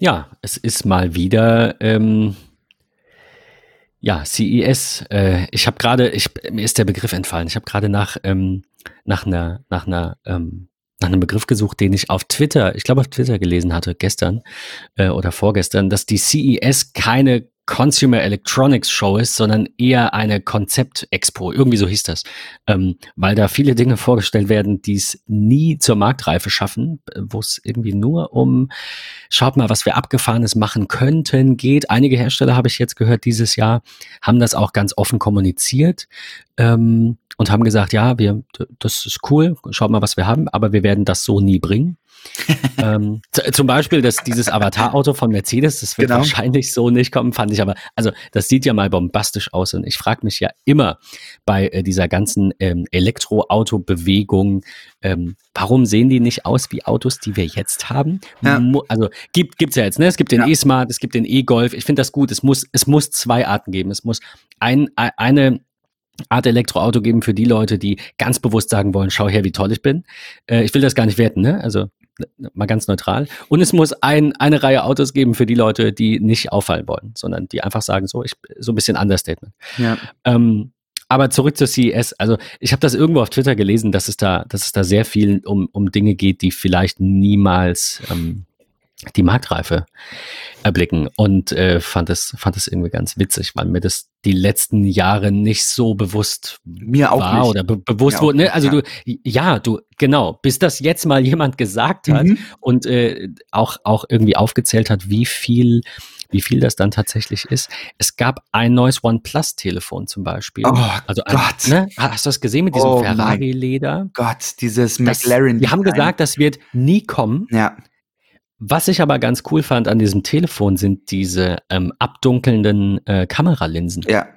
Ja, es ist mal wieder ähm, ja CES. Äh, ich habe gerade, mir ist der Begriff entfallen. Ich habe gerade nach ähm, nach einer nach einer ähm, nach einem Begriff gesucht, den ich auf Twitter, ich glaube auf Twitter gelesen hatte gestern äh, oder vorgestern, dass die CES keine Consumer Electronics Show ist, sondern eher eine Konzept-Expo. Irgendwie so hieß das. Ähm, weil da viele Dinge vorgestellt werden, die es nie zur Marktreife schaffen, wo es irgendwie nur um, schaut mal, was wir Abgefahrenes machen könnten, geht. Einige Hersteller, habe ich jetzt gehört, dieses Jahr haben das auch ganz offen kommuniziert. Ähm, und haben gesagt, ja, wir, das ist cool, schaut mal, was wir haben, aber wir werden das so nie bringen. ähm, zum Beispiel dass dieses Avatar-Auto von Mercedes, das wird genau. wahrscheinlich so nicht kommen, fand ich aber, also das sieht ja mal bombastisch aus und ich frage mich ja immer bei äh, dieser ganzen ähm, Elektroauto-Bewegung, ähm, warum sehen die nicht aus wie Autos, die wir jetzt haben? Ja. Also gibt es ja jetzt, ne? Es gibt den ja. E-Smart, es gibt den E-Golf. Ich finde das gut. Es muss, es muss zwei Arten geben. Es muss ein, eine Art Elektroauto geben für die Leute, die ganz bewusst sagen wollen, schau her, wie toll ich bin. Äh, ich will das gar nicht werten, ne? Also mal ganz neutral. Und es muss ein, eine Reihe Autos geben für die Leute, die nicht auffallen wollen, sondern die einfach sagen, so, ich, so ein bisschen Understatement. Ja. Ähm, aber zurück zur CES. Also ich habe das irgendwo auf Twitter gelesen, dass es da, dass es da sehr viel um, um Dinge geht, die vielleicht niemals ähm, die Marktreife erblicken und äh, fand es fand es irgendwie ganz witzig, weil mir das die letzten Jahre nicht so bewusst mir auch war nicht. oder be bewusst wurde. Ne? Also ja. du ja du genau, bis das jetzt mal jemand gesagt hat mhm. und äh, auch auch irgendwie aufgezählt hat, wie viel wie viel das dann tatsächlich ist. Es gab ein neues OnePlus-Telefon zum Beispiel. Oh also ein, Gott. Ne? Hast du das gesehen mit diesem oh Ferrari-Leder? Gott, dieses McLaren. Die haben gesagt, das wird nie kommen. Ja. Was ich aber ganz cool fand an diesem Telefon sind diese ähm, abdunkelnden äh, Kameralinsen. Ja.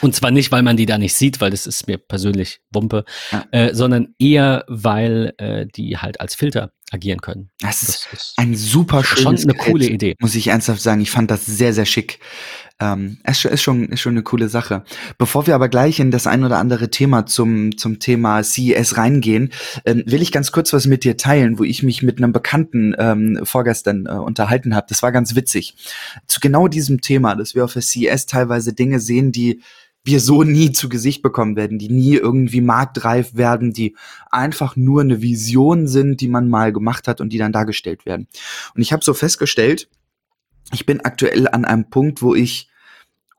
Und zwar nicht, weil man die da nicht sieht, weil das ist mir persönlich Wumpe, ja. äh, sondern eher, weil äh, die halt als Filter agieren können. Das, das ist ein super schönes Schon eine coole Idee. Muss ich ernsthaft sagen. Ich fand das sehr, sehr schick. Ähm, es ist schon, ist schon eine coole Sache. Bevor wir aber gleich in das ein oder andere Thema zum, zum Thema CES reingehen, ähm, will ich ganz kurz was mit dir teilen, wo ich mich mit einem Bekannten ähm, vorgestern äh, unterhalten habe. Das war ganz witzig. Zu genau diesem Thema, dass wir auf der CES teilweise Dinge sehen, die wir so nie zu Gesicht bekommen werden, die nie irgendwie marktreif werden, die einfach nur eine Vision sind, die man mal gemacht hat und die dann dargestellt werden. Und ich habe so festgestellt, ich bin aktuell an einem Punkt, wo ich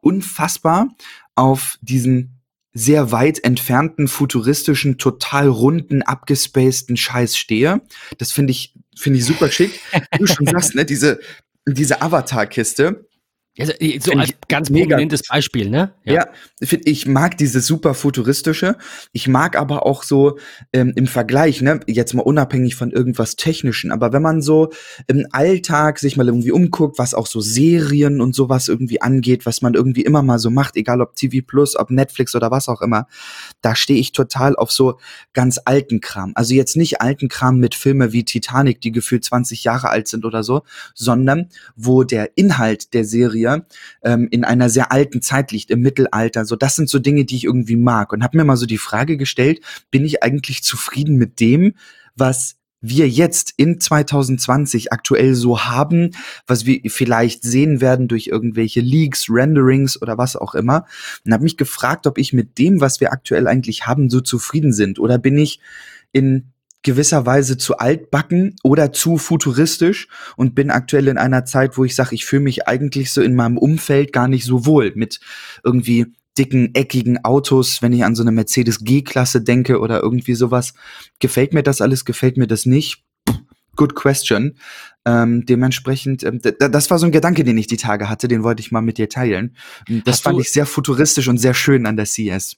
unfassbar auf diesen sehr weit entfernten, futuristischen, total runden, abgespaceden Scheiß stehe. Das finde ich, finde ich super schick. du schon sagst, ne, diese, diese Avatar-Kiste also, so als ganz prominentes Beispiel, ne? Ja, ja find, ich mag dieses super futuristische. Ich mag aber auch so ähm, im Vergleich, ne, jetzt mal unabhängig von irgendwas Technischen, aber wenn man so im Alltag sich mal irgendwie umguckt, was auch so Serien und sowas irgendwie angeht, was man irgendwie immer mal so macht, egal ob TV Plus, ob Netflix oder was auch immer, da stehe ich total auf so ganz alten Kram. Also jetzt nicht alten Kram mit Filme wie Titanic, die gefühlt 20 Jahre alt sind oder so, sondern wo der Inhalt der Serie Serie ähm, in einer sehr alten Zeit liegt, im Mittelalter. So, das sind so Dinge, die ich irgendwie mag. Und habe mir mal so die Frage gestellt, bin ich eigentlich zufrieden mit dem, was wir jetzt in 2020 aktuell so haben, was wir vielleicht sehen werden durch irgendwelche Leaks, Renderings oder was auch immer. Und habe mich gefragt, ob ich mit dem, was wir aktuell eigentlich haben, so zufrieden sind. Oder bin ich in gewisser Weise zu altbacken oder zu futuristisch und bin aktuell in einer Zeit, wo ich sage, ich fühle mich eigentlich so in meinem Umfeld gar nicht so wohl mit irgendwie dicken, eckigen Autos, wenn ich an so eine Mercedes G-Klasse denke oder irgendwie sowas. Gefällt mir das alles, gefällt mir das nicht? Good question. Ähm, dementsprechend, ähm, das war so ein Gedanke, den ich die Tage hatte, den wollte ich mal mit dir teilen. Das Hast fand ich sehr futuristisch und sehr schön an der CS.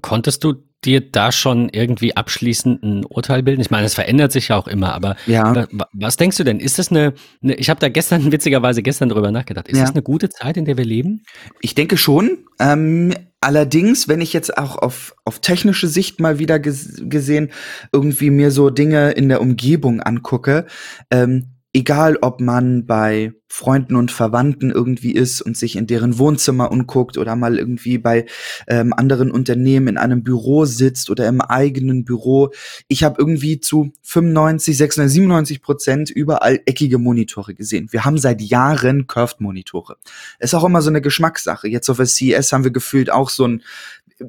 Konntest du dir da schon irgendwie abschließend ein Urteil bilden? Ich meine, es verändert sich ja auch immer, aber ja. was denkst du denn? Ist das eine, eine ich habe da gestern, witzigerweise gestern drüber nachgedacht, ist ja. das eine gute Zeit, in der wir leben? Ich denke schon. Ähm, allerdings, wenn ich jetzt auch auf, auf technische Sicht mal wieder ges gesehen irgendwie mir so Dinge in der Umgebung angucke, ähm, egal ob man bei Freunden und Verwandten irgendwie ist und sich in deren Wohnzimmer umguckt oder mal irgendwie bei ähm, anderen Unternehmen in einem Büro sitzt oder im eigenen Büro. Ich habe irgendwie zu 95, 96, 97 Prozent überall eckige Monitore gesehen. Wir haben seit Jahren Curved-Monitore. Ist auch immer so eine Geschmackssache. Jetzt auf der CES haben wir gefühlt auch so einen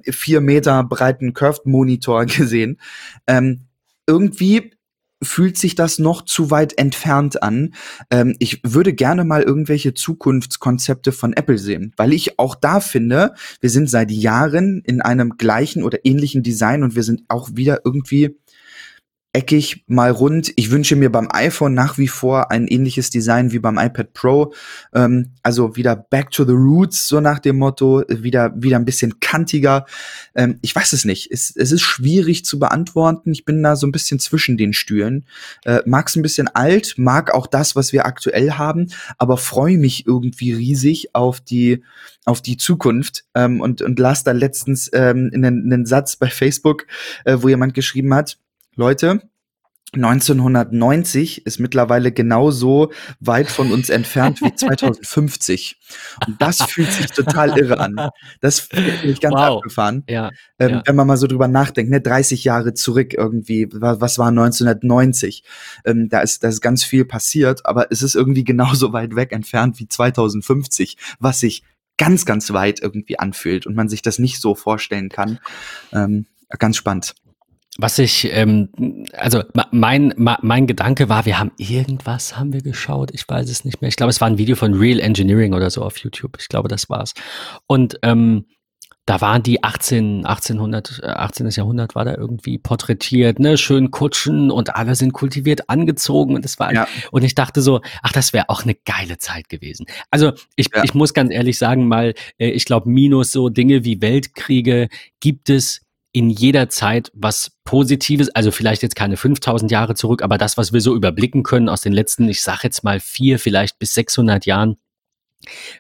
vier Meter breiten Curved-Monitor gesehen. Ähm, irgendwie fühlt sich das noch zu weit entfernt an. Ähm, ich würde gerne mal irgendwelche Zukunftskonzepte von Apple sehen, weil ich auch da finde, wir sind seit Jahren in einem gleichen oder ähnlichen Design und wir sind auch wieder irgendwie eckig, mal rund. Ich wünsche mir beim iPhone nach wie vor ein ähnliches Design wie beim iPad Pro. Ähm, also wieder back to the roots, so nach dem Motto, wieder, wieder ein bisschen kantiger. Ähm, ich weiß es nicht. Es, es ist schwierig zu beantworten. Ich bin da so ein bisschen zwischen den Stühlen. Äh, mag's ein bisschen alt, mag auch das, was wir aktuell haben, aber freue mich irgendwie riesig auf die, auf die Zukunft ähm, und, und las da letztens ähm, einen, einen Satz bei Facebook, äh, wo jemand geschrieben hat, Leute, 1990 ist mittlerweile genauso weit von uns entfernt wie 2050. Und das fühlt sich total irre an. Das finde ich ganz wow. abgefahren. Ja, ähm, ja. Wenn man mal so drüber nachdenkt, ne, 30 Jahre zurück irgendwie, was war 1990? Ähm, da ist, da ist ganz viel passiert, aber es ist irgendwie genauso weit weg entfernt wie 2050, was sich ganz, ganz weit irgendwie anfühlt und man sich das nicht so vorstellen kann. Ähm, ganz spannend. Was ich, ähm, also mein, mein Gedanke war, wir haben irgendwas haben wir geschaut, ich weiß es nicht mehr. Ich glaube, es war ein Video von Real Engineering oder so auf YouTube. Ich glaube, das war's. Und ähm, da waren die 18, 1800, 18. Jahrhundert war da irgendwie porträtiert, ne, schön Kutschen und alle sind kultiviert angezogen und das war, ja. und ich dachte so, ach, das wäre auch eine geile Zeit gewesen. Also ich, ja. ich muss ganz ehrlich sagen, mal, äh, ich glaube, minus so Dinge wie Weltkriege gibt es in jeder Zeit was Positives, also vielleicht jetzt keine 5000 Jahre zurück, aber das, was wir so überblicken können aus den letzten, ich sage jetzt mal vier, vielleicht bis 600 Jahren,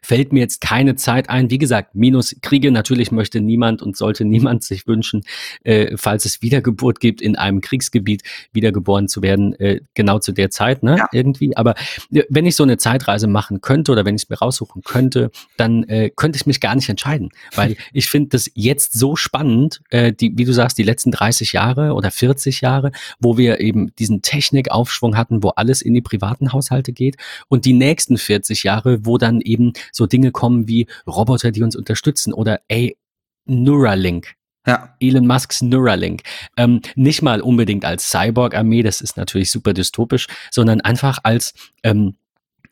fällt mir jetzt keine Zeit ein. Wie gesagt, minus Kriege natürlich möchte niemand und sollte niemand sich wünschen, äh, falls es Wiedergeburt gibt, in einem Kriegsgebiet wiedergeboren zu werden, äh, genau zu der Zeit, ne? Ja. Irgendwie. Aber äh, wenn ich so eine Zeitreise machen könnte oder wenn ich es mir raussuchen könnte, dann äh, könnte ich mich gar nicht entscheiden. Weil ich finde das jetzt so spannend, äh, die, wie du sagst, die letzten 30 Jahre oder 40 Jahre, wo wir eben diesen Technikaufschwung hatten, wo alles in die privaten Haushalte geht und die nächsten 40 Jahre, wo dann eben eben so Dinge kommen wie Roboter, die uns unterstützen oder ey, Neuralink. Ja. Elon Musks Neuralink. Ähm, nicht mal unbedingt als Cyborg-Armee, das ist natürlich super dystopisch, sondern einfach als ähm,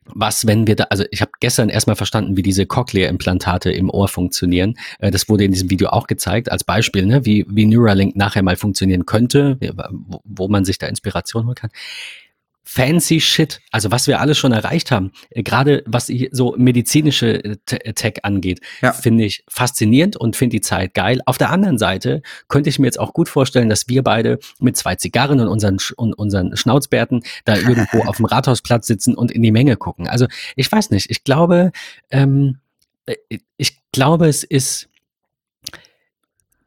was, wenn wir da, also ich habe gestern erstmal verstanden, wie diese Cochlea-Implantate im Ohr funktionieren. Äh, das wurde in diesem Video auch gezeigt, als Beispiel, ne, wie, wie Neuralink nachher mal funktionieren könnte, wo, wo man sich da Inspiration holen kann fancy Shit, also was wir alle schon erreicht haben, äh, gerade was so medizinische äh, äh, Tech angeht, ja. finde ich faszinierend und finde die Zeit geil. Auf der anderen Seite könnte ich mir jetzt auch gut vorstellen, dass wir beide mit zwei Zigarren und unseren, und unseren Schnauzbärten da irgendwo auf dem Rathausplatz sitzen und in die Menge gucken. Also ich weiß nicht, ich glaube, ähm, ich glaube, es ist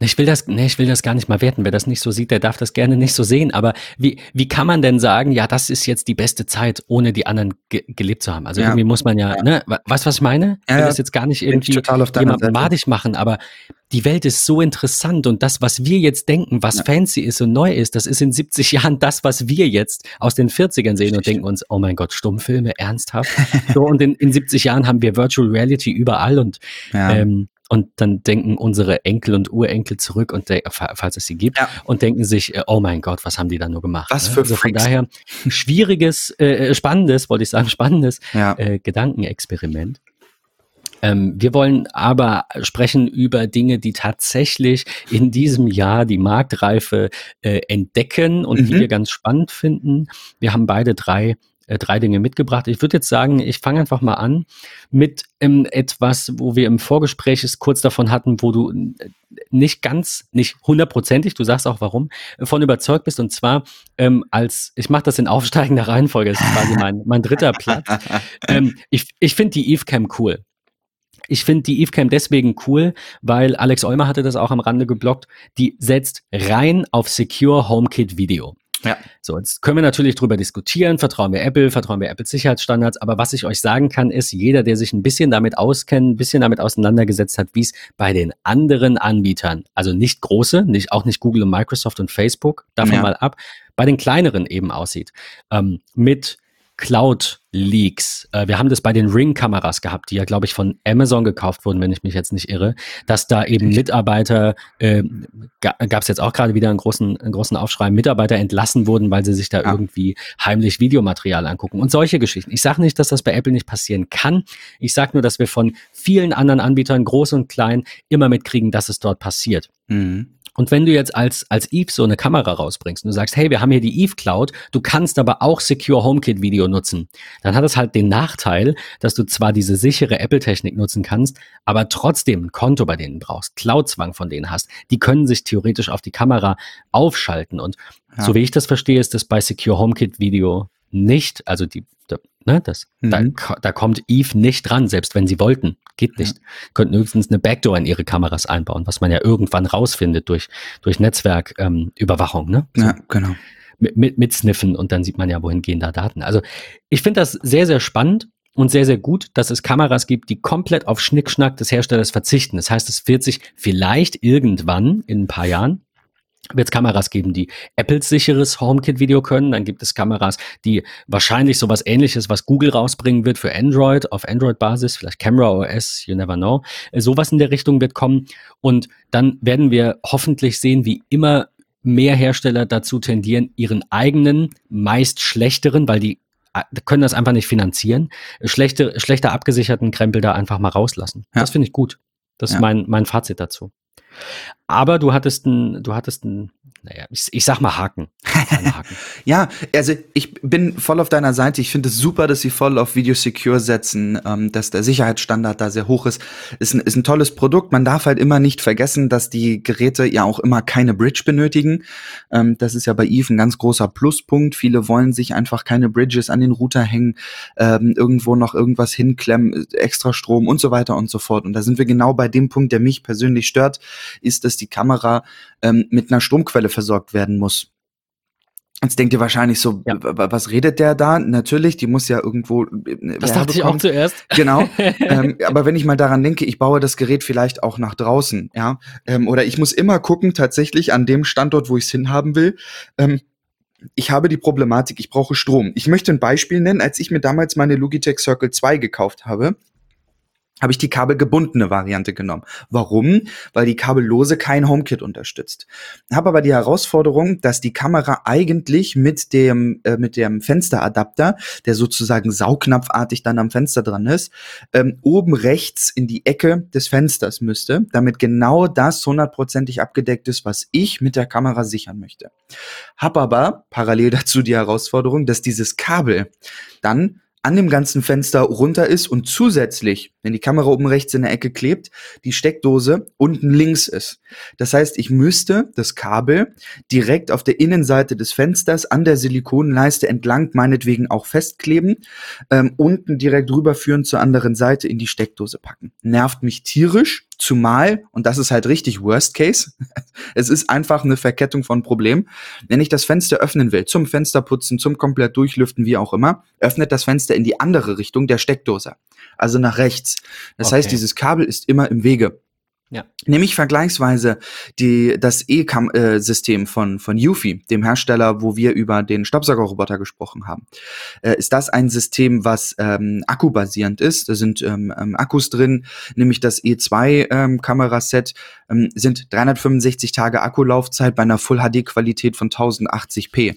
ich will das, nee, ich will das gar nicht mal werten. Wer das nicht so sieht, der darf das gerne nicht so sehen. Aber wie, wie kann man denn sagen, ja, das ist jetzt die beste Zeit, ohne die anderen ge gelebt zu haben? Also ja. irgendwie muss man ja, ja. ne, weißt was ich meine? Ich will ja, das jetzt gar nicht irgendwie jemandem madig machen, aber die Welt ist so interessant und das, was wir jetzt denken, was fancy ist und neu ist, das ist in 70 Jahren das, was wir jetzt aus den 40ern sehen und denken uns, oh mein Gott, Stummfilme, ernsthaft? so, und in, in 70 Jahren haben wir Virtual Reality überall und ähm, und dann denken unsere Enkel und Urenkel zurück und falls es sie gibt ja. und denken sich, äh, oh mein Gott, was haben die da nur gemacht? Was ne? für also von daher schwieriges, äh, äh, spannendes, wollte ich sagen, spannendes ja. äh, Gedankenexperiment. Ähm, wir wollen aber sprechen über Dinge, die tatsächlich in diesem Jahr die Marktreife äh, entdecken und mhm. die wir ganz spannend finden. Wir haben beide drei äh, drei Dinge mitgebracht. Ich würde jetzt sagen, ich fange einfach mal an mit ähm, etwas, wo wir im Vorgespräch es kurz davon hatten, wo du äh, nicht ganz, nicht hundertprozentig, du sagst auch warum, von überzeugt bist. Und zwar ähm, als, ich mache das in aufsteigender Reihenfolge, das ist quasi mein, mein dritter Platz. ähm, ich ich finde die Eve-Cam cool. Ich finde die Eve-Cam deswegen cool, weil Alex Eumer hatte das auch am Rande geblockt. Die setzt rein auf Secure HomeKit Video. Ja. So, jetzt können wir natürlich drüber diskutieren, vertrauen wir Apple, vertrauen wir Apple Sicherheitsstandards, aber was ich euch sagen kann, ist, jeder, der sich ein bisschen damit auskennt, ein bisschen damit auseinandergesetzt hat, wie es bei den anderen Anbietern, also nicht große, nicht, auch nicht Google und Microsoft und Facebook, davon ja. mal ab, bei den kleineren eben aussieht, ähm, mit Cloud-Leaks. Äh, wir haben das bei den Ring-Kameras gehabt, die ja, glaube ich, von Amazon gekauft wurden, wenn ich mich jetzt nicht irre, dass da eben Mitarbeiter, äh, gab es jetzt auch gerade wieder einen großen, einen großen Aufschrei, Mitarbeiter entlassen wurden, weil sie sich da ja. irgendwie heimlich Videomaterial angucken und solche Geschichten. Ich sage nicht, dass das bei Apple nicht passieren kann. Ich sage nur, dass wir von vielen anderen Anbietern, groß und klein, immer mitkriegen, dass es dort passiert. Mhm. Und wenn du jetzt als, als Eve so eine Kamera rausbringst und du sagst, hey, wir haben hier die Eve Cloud, du kannst aber auch Secure HomeKit Video nutzen, dann hat es halt den Nachteil, dass du zwar diese sichere Apple-Technik nutzen kannst, aber trotzdem ein Konto bei denen brauchst, Cloud-Zwang von denen hast. Die können sich theoretisch auf die Kamera aufschalten. Und ja. so wie ich das verstehe, ist das bei Secure HomeKit Video nicht, also die, da, ne, das, mhm. da, da kommt Eve nicht dran, selbst wenn sie wollten. Geht nicht. Ja. Könnten höchstens eine Backdoor in ihre Kameras einbauen, was man ja irgendwann rausfindet durch, durch Netzwerküberwachung, ähm, ne? So ja, genau. Mit, mit, mit Sniffen und dann sieht man ja, wohin gehen da Daten. Also ich finde das sehr, sehr spannend und sehr, sehr gut, dass es Kameras gibt, die komplett auf Schnickschnack des Herstellers verzichten. Das heißt, es wird sich vielleicht irgendwann in ein paar Jahren wird es Kameras geben, die Apples sicheres HomeKit-Video können. Dann gibt es Kameras, die wahrscheinlich sowas ähnliches, was Google rausbringen wird für Android, auf Android-Basis, vielleicht Camera OS, you never know. Äh, sowas in der Richtung wird kommen. Und dann werden wir hoffentlich sehen, wie immer mehr Hersteller dazu tendieren, ihren eigenen, meist schlechteren, weil die äh, können das einfach nicht finanzieren, schlechte, schlechter abgesicherten Krempel da einfach mal rauslassen. Ja. Das finde ich gut. Das ja. ist mein, mein Fazit dazu. Aber du hattest ein, du hattest ein, naja, ich, ich sag mal Haken. Haken. ja, also ich bin voll auf deiner Seite. Ich finde es super, dass sie voll auf Video Secure setzen, ähm, dass der Sicherheitsstandard da sehr hoch ist. Ist ein, ist ein tolles Produkt. Man darf halt immer nicht vergessen, dass die Geräte ja auch immer keine Bridge benötigen. Ähm, das ist ja bei Eve ein ganz großer Pluspunkt. Viele wollen sich einfach keine Bridges an den Router hängen, ähm, irgendwo noch irgendwas hinklemmen, extra Strom und so weiter und so fort. Und da sind wir genau bei dem Punkt, der mich persönlich stört, ist, dass die Kamera ähm, mit einer Stromquelle versorgt werden muss. Jetzt denkt ihr wahrscheinlich so, ja. was redet der da? Natürlich, die muss ja irgendwo. Äh, das dachte ich auch zuerst. Genau. ähm, aber wenn ich mal daran denke, ich baue das Gerät vielleicht auch nach draußen, ja. Ähm, oder ich muss immer gucken, tatsächlich an dem Standort, wo ich es hinhaben will. Ähm, ich habe die Problematik, ich brauche Strom. Ich möchte ein Beispiel nennen, als ich mir damals meine Logitech Circle 2 gekauft habe, habe ich die kabelgebundene Variante genommen. Warum? Weil die kabellose kein HomeKit unterstützt. Habe aber die Herausforderung, dass die Kamera eigentlich mit dem äh, mit dem Fensteradapter, der sozusagen saugnapfartig dann am Fenster dran ist, ähm, oben rechts in die Ecke des Fensters müsste, damit genau das hundertprozentig abgedeckt ist, was ich mit der Kamera sichern möchte. Hab aber parallel dazu die Herausforderung, dass dieses Kabel dann an dem ganzen Fenster runter ist und zusätzlich, wenn die Kamera oben rechts in der Ecke klebt, die Steckdose unten links ist. Das heißt, ich müsste das Kabel direkt auf der Innenseite des Fensters an der Silikonleiste entlang meinetwegen auch festkleben, ähm, unten direkt rüberführen zur anderen Seite in die Steckdose packen. Nervt mich tierisch, Zumal, und das ist halt richtig Worst Case, es ist einfach eine Verkettung von Problemen. Wenn ich das Fenster öffnen will, zum Fensterputzen, zum komplett durchlüften, wie auch immer, öffnet das Fenster in die andere Richtung der Steckdose. Also nach rechts. Das okay. heißt, dieses Kabel ist immer im Wege. Ja. Nämlich vergleichsweise die, das E-System von, von Eufy, dem Hersteller, wo wir über den Staubsaugerroboter gesprochen haben. Äh, ist das ein System, was ähm, akkubasierend ist? Da sind ähm, ähm, Akkus drin, nämlich das E2-Kameraset ähm, sind 365 Tage Akkulaufzeit bei einer Full-HD-Qualität von 1080p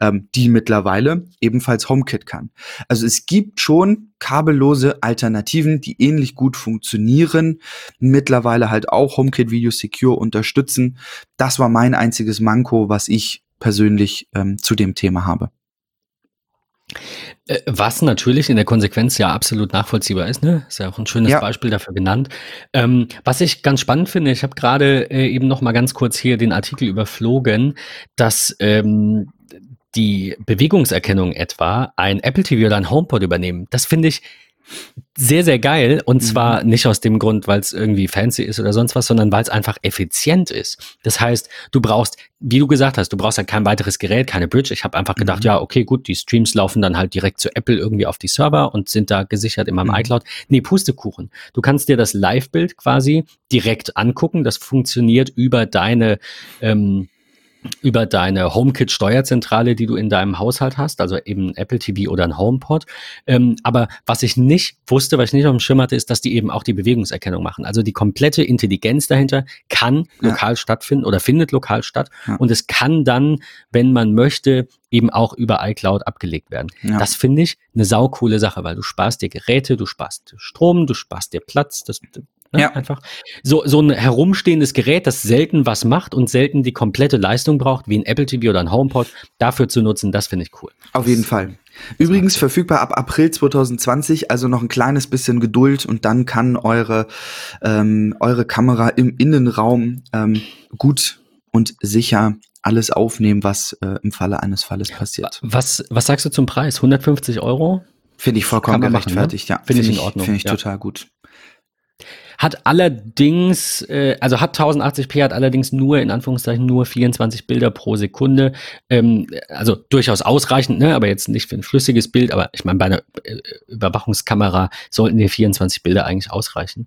ähm, die mittlerweile ebenfalls HomeKit kann. Also es gibt schon kabellose Alternativen, die ähnlich gut funktionieren, mittlerweile halt auch HomeKit Video Secure unterstützen. Das war mein einziges Manko, was ich persönlich ähm, zu dem Thema habe. Äh, was natürlich in der Konsequenz ja absolut nachvollziehbar ist, ne? Ist ja auch ein schönes ja. Beispiel dafür genannt. Ähm, was ich ganz spannend finde, ich habe gerade äh, eben noch mal ganz kurz hier den Artikel überflogen, dass ähm, die Bewegungserkennung etwa ein Apple TV oder ein HomePod übernehmen. Das finde ich sehr, sehr geil. Und mhm. zwar nicht aus dem Grund, weil es irgendwie fancy ist oder sonst was, sondern weil es einfach effizient ist. Das heißt, du brauchst, wie du gesagt hast, du brauchst halt kein weiteres Gerät, keine Bridge. Ich habe einfach gedacht, mhm. ja, okay, gut, die Streams laufen dann halt direkt zu Apple irgendwie auf die Server und sind da gesichert in meinem mhm. iCloud. Nee, Pustekuchen. Du kannst dir das Live-Bild quasi direkt angucken. Das funktioniert über deine ähm, über deine HomeKit-Steuerzentrale, die du in deinem Haushalt hast, also eben Apple TV oder ein HomePod. Ähm, aber was ich nicht wusste, was ich nicht auf dem Schirm hatte, ist, dass die eben auch die Bewegungserkennung machen. Also die komplette Intelligenz dahinter kann ja. lokal stattfinden oder findet lokal statt. Ja. Und es kann dann, wenn man möchte, eben auch über iCloud abgelegt werden. Ja. Das finde ich eine saukoole Sache, weil du sparst dir Geräte, du sparst Strom, du sparst dir Platz, das Ne? Ja. Einfach. So, so ein herumstehendes Gerät, das selten was macht und selten die komplette Leistung braucht, wie ein Apple TV oder ein HomePod, dafür zu nutzen, das finde ich cool. Auf jeden Fall. Übrigens verfügbar ab April 2020, also noch ein kleines bisschen Geduld und dann kann eure, ähm, eure Kamera im Innenraum ähm, gut und sicher alles aufnehmen, was äh, im Falle eines Falles passiert. Was, was sagst du zum Preis? 150 Euro? Finde ich vollkommen gerechtfertigt, ne? ja. Finde find ich in Ordnung. Finde ich ja. total gut. Hat allerdings, äh, also hat 1080p, hat allerdings nur, in Anführungszeichen, nur 24 Bilder pro Sekunde. Ähm, also durchaus ausreichend, ne? aber jetzt nicht für ein flüssiges Bild. Aber ich meine, bei einer äh, Überwachungskamera sollten dir 24 Bilder eigentlich ausreichen.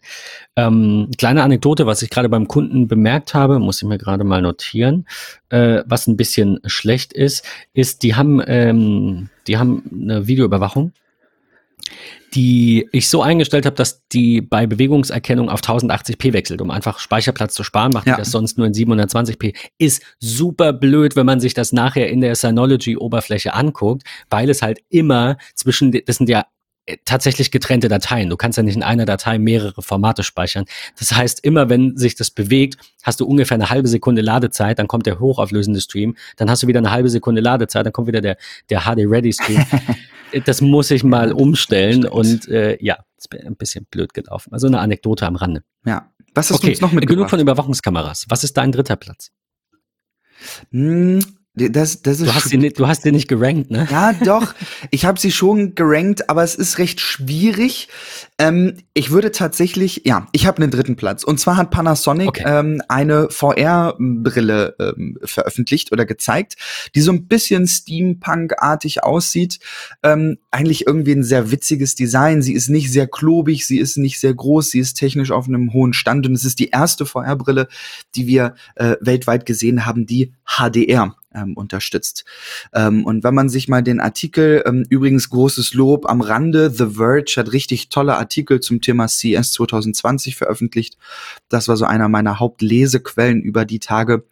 Ähm, kleine Anekdote, was ich gerade beim Kunden bemerkt habe, muss ich mir gerade mal notieren, äh, was ein bisschen schlecht ist, ist, die haben, ähm, die haben eine Videoüberwachung die ich so eingestellt habe, dass die bei Bewegungserkennung auf 1080p wechselt, um einfach Speicherplatz zu sparen, macht ja. die das sonst nur in 720p. Ist super blöd, wenn man sich das nachher in der Synology-Oberfläche anguckt, weil es halt immer zwischen, das sind ja äh, tatsächlich getrennte Dateien. Du kannst ja nicht in einer Datei mehrere Formate speichern. Das heißt, immer wenn sich das bewegt, hast du ungefähr eine halbe Sekunde Ladezeit, dann kommt der hochauflösende Stream, dann hast du wieder eine halbe Sekunde Ladezeit, dann kommt wieder der, der HD-Ready-Stream. das muss ich mal umstellen und äh, ja, ist ein bisschen blöd gelaufen. Also eine Anekdote am Rande. Ja. Was hast okay. du uns noch mitgebracht? Genug von Überwachungskameras. Was ist dein dritter Platz? Hm, das, das ist du, hast sie nicht, du hast sie nicht gerankt, ne? Ja, doch. Ich habe sie schon gerankt, aber es ist recht schwierig. Ähm, ich würde tatsächlich, ja, ich habe einen dritten Platz. Und zwar hat Panasonic okay. ähm, eine VR-Brille ähm, veröffentlicht oder gezeigt, die so ein bisschen Steampunk-artig aussieht. Ähm, eigentlich irgendwie ein sehr witziges Design. Sie ist nicht sehr klobig, sie ist nicht sehr groß, sie ist technisch auf einem hohen Stand und es ist die erste VR-Brille, die wir äh, weltweit gesehen haben, die HDR ähm, unterstützt. Ähm, und wenn man sich mal den Artikel, ähm, übrigens großes Lob am Rande, The Verge hat richtig tolle Artikel zum Thema CS 2020 veröffentlicht. Das war so einer meiner Hauptlesequellen über die Tage.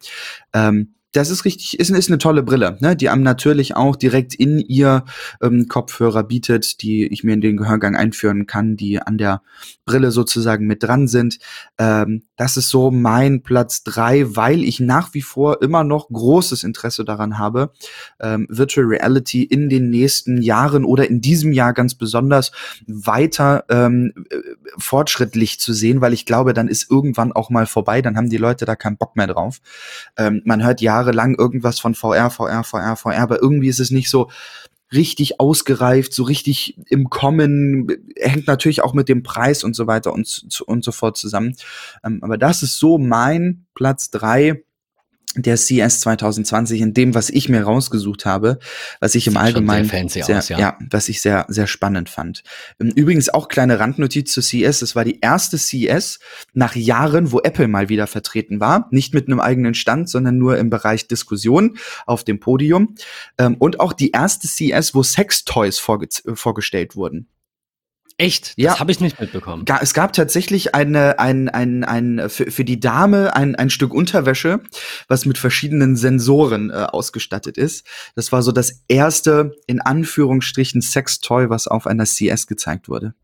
Ähm, das ist richtig, ist, ist eine tolle Brille, ne? die einem natürlich auch direkt in ihr ähm, Kopfhörer bietet, die ich mir in den Gehörgang einführen kann, die an der Brille sozusagen mit dran sind. Ähm, das ist so mein Platz drei, weil ich nach wie vor immer noch großes Interesse daran habe, ähm, Virtual Reality in den nächsten Jahren oder in diesem Jahr ganz besonders weiter ähm, äh, fortschrittlich zu sehen, weil ich glaube, dann ist irgendwann auch mal vorbei, dann haben die Leute da keinen Bock mehr drauf. Ähm, man hört ja jahrelang irgendwas von VR, VR, VR, VR, aber irgendwie ist es nicht so richtig ausgereift, so richtig im Kommen, hängt natürlich auch mit dem Preis und so weiter und, und so fort zusammen. Ähm, aber das ist so mein Platz drei der CS 2020 in dem, was ich mir rausgesucht habe, was ich im Allgemeinen sehr, sehr aus, ja. ja. was ich sehr sehr spannend fand. Ähm, übrigens auch kleine Randnotiz zu CS. Es war die erste CS nach Jahren, wo Apple mal wieder vertreten war, nicht mit einem eigenen Stand, sondern nur im Bereich Diskussion auf dem Podium ähm, und auch die erste CS, wo Sextoys vorge vorgestellt wurden. Echt? Das ja. habe ich nicht mitbekommen. Es gab tatsächlich eine, ein, ein, ein, für, für die Dame ein, ein Stück Unterwäsche, was mit verschiedenen Sensoren äh, ausgestattet ist. Das war so das erste, in Anführungsstrichen, Sextoy, was auf einer CS gezeigt wurde.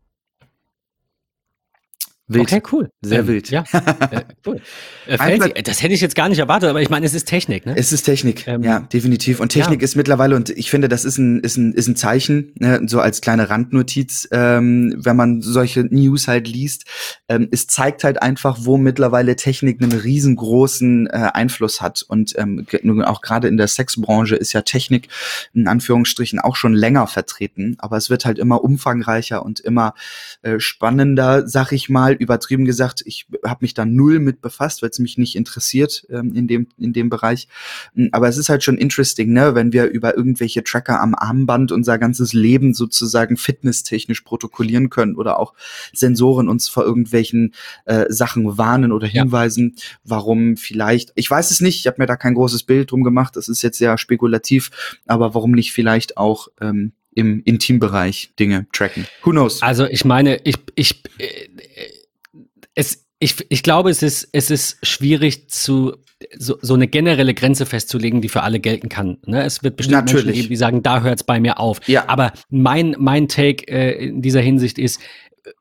Wild. Okay, cool. Sehr ähm, wild. Ja, äh, cool. Äh, das hätte ich jetzt gar nicht erwartet, aber ich meine, es ist Technik, ne? Es ist Technik, ähm, ja, definitiv. Und Technik ja. ist mittlerweile, und ich finde, das ist ein, ist ein, ist ein Zeichen, ne, so als kleine Randnotiz, ähm, wenn man solche News halt liest. Ähm, es zeigt halt einfach, wo mittlerweile Technik einen riesengroßen äh, Einfluss hat. Und ähm, auch gerade in der Sexbranche ist ja Technik in Anführungsstrichen auch schon länger vertreten. Aber es wird halt immer umfangreicher und immer äh, spannender, sag ich mal übertrieben gesagt, ich habe mich da null mit befasst, weil es mich nicht interessiert ähm, in, dem, in dem Bereich. Hm, aber es ist halt schon interesting, ne, wenn wir über irgendwelche Tracker am Armband unser ganzes Leben sozusagen fitnesstechnisch protokollieren können oder auch Sensoren uns vor irgendwelchen äh, Sachen warnen oder hinweisen, ja. warum vielleicht, ich weiß es nicht, ich habe mir da kein großes Bild drum gemacht, das ist jetzt sehr spekulativ, aber warum nicht vielleicht auch ähm, im Intimbereich Dinge tracken. Who knows? Also ich meine, ich, ich, äh, es, ich, ich glaube, es ist, es ist schwierig zu so, so eine generelle Grenze festzulegen, die für alle gelten kann. Ne? Es wird bestimmt Natürlich. Menschen geben, die sagen, da hört es bei mir auf. Ja. Aber mein, mein Take äh, in dieser Hinsicht ist,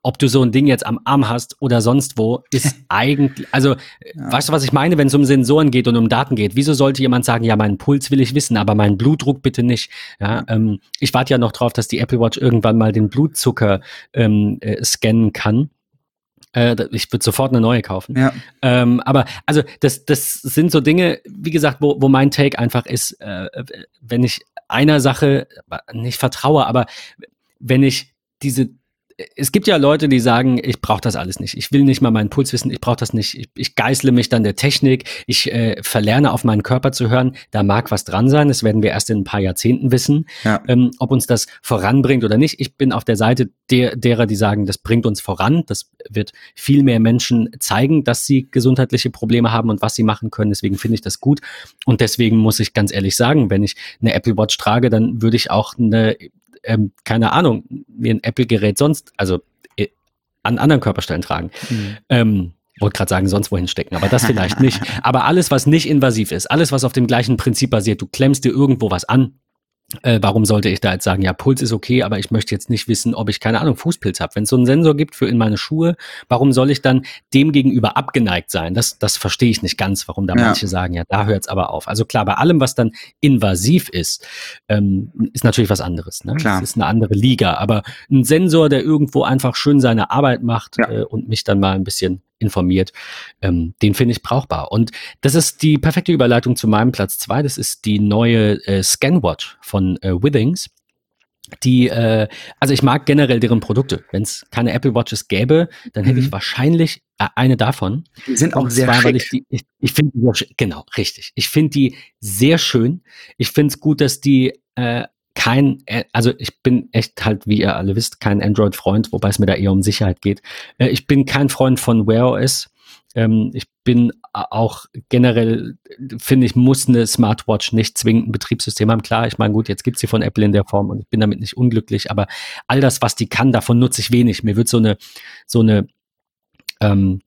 ob du so ein Ding jetzt am Arm hast oder sonst wo, ist eigentlich, also ja. weißt du, was ich meine, wenn es um Sensoren geht und um Daten geht? Wieso sollte jemand sagen, ja, meinen Puls will ich wissen, aber meinen Blutdruck bitte nicht? Ja, ähm, ich warte ja noch drauf, dass die Apple Watch irgendwann mal den Blutzucker ähm, äh, scannen kann. Äh, ich würde sofort eine neue kaufen. Ja. Ähm, aber also das, das sind so Dinge, wie gesagt, wo, wo mein Take einfach ist, äh, wenn ich einer Sache nicht vertraue, aber wenn ich diese es gibt ja Leute, die sagen, ich brauche das alles nicht. Ich will nicht mal meinen Puls wissen, ich brauche das nicht. Ich, ich geißle mich dann der Technik, ich äh, verlerne auf meinen Körper zu hören. Da mag was dran sein, das werden wir erst in ein paar Jahrzehnten wissen, ja. ähm, ob uns das voranbringt oder nicht. Ich bin auf der Seite der, derer, die sagen, das bringt uns voran. Das wird viel mehr Menschen zeigen, dass sie gesundheitliche Probleme haben und was sie machen können. Deswegen finde ich das gut. Und deswegen muss ich ganz ehrlich sagen, wenn ich eine Apple Watch trage, dann würde ich auch eine ähm, keine Ahnung, mir ein Apple-Gerät sonst, also äh, an anderen Körperstellen tragen. Mhm. Ähm, wollte gerade sagen, sonst wohin stecken, aber das vielleicht nicht. Aber alles, was nicht invasiv ist, alles, was auf dem gleichen Prinzip basiert, du klemmst dir irgendwo was an, äh, warum sollte ich da jetzt sagen, ja, Puls ist okay, aber ich möchte jetzt nicht wissen, ob ich, keine Ahnung, Fußpilz habe. Wenn es so einen Sensor gibt für in meine Schuhe, warum soll ich dann dem gegenüber abgeneigt sein? Das, das verstehe ich nicht ganz, warum da ja. manche sagen, ja, da hört es aber auf. Also klar, bei allem, was dann invasiv ist, ähm, ist natürlich was anderes. Ne? Klar. Das ist eine andere Liga. Aber ein Sensor, der irgendwo einfach schön seine Arbeit macht ja. äh, und mich dann mal ein bisschen informiert. Ähm, den finde ich brauchbar. Und das ist die perfekte Überleitung zu meinem Platz zwei. Das ist die neue äh, Scanwatch von äh, Withings. Die, äh, also ich mag generell deren Produkte. Wenn es keine Apple Watches gäbe, dann hätte mhm. ich wahrscheinlich äh, eine davon. Die sind auch sehr zwar, schick. ich, die, ich, ich finde die, genau, richtig. Ich finde die sehr schön. Ich finde es gut, dass die äh, kein, äh, also ich bin echt halt, wie ihr alle wisst, kein Android-Freund, wobei es mir da eher um Sicherheit geht. Äh, ich bin kein Freund von Wear OS. Ähm, ich bin auch generell, finde ich, muss eine Smartwatch nicht zwingend ein Betriebssystem haben. Klar, ich meine, gut, jetzt gibt sie von Apple in der Form und ich bin damit nicht unglücklich, aber all das, was die kann, davon nutze ich wenig. Mir wird so eine, so eine, ähm,